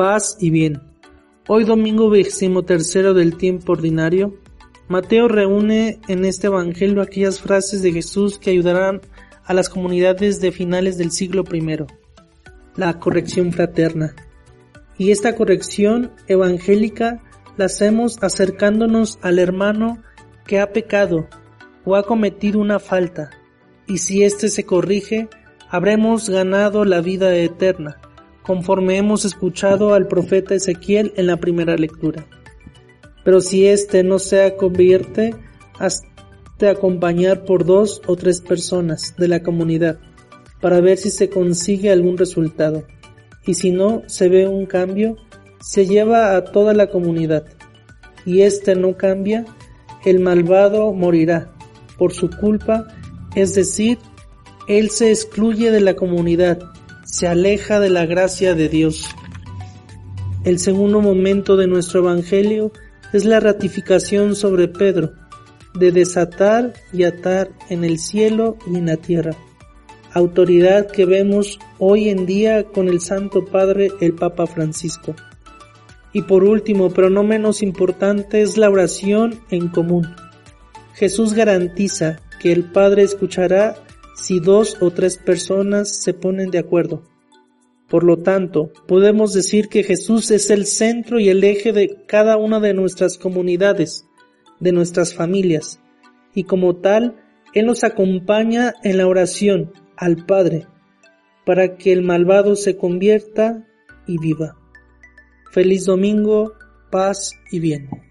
paz y bien. Hoy domingo tercero del tiempo ordinario, Mateo reúne en este Evangelio aquellas frases de Jesús que ayudarán a las comunidades de finales del siglo I. La corrección fraterna. Y esta corrección evangélica la hacemos acercándonos al hermano que ha pecado o ha cometido una falta, y si éste se corrige, habremos ganado la vida eterna conforme hemos escuchado al profeta Ezequiel en la primera lectura. Pero si éste no se convierte, hazte acompañar por dos o tres personas de la comunidad para ver si se consigue algún resultado. Y si no se ve un cambio, se lleva a toda la comunidad. Y éste no cambia, el malvado morirá por su culpa, es decir, él se excluye de la comunidad se aleja de la gracia de Dios. El segundo momento de nuestro Evangelio es la ratificación sobre Pedro, de desatar y atar en el cielo y en la tierra, autoridad que vemos hoy en día con el Santo Padre el Papa Francisco. Y por último, pero no menos importante, es la oración en común. Jesús garantiza que el Padre escuchará si dos o tres personas se ponen de acuerdo. Por lo tanto, podemos decir que Jesús es el centro y el eje de cada una de nuestras comunidades, de nuestras familias, y como tal, Él nos acompaña en la oración al Padre, para que el malvado se convierta y viva. Feliz domingo, paz y bien.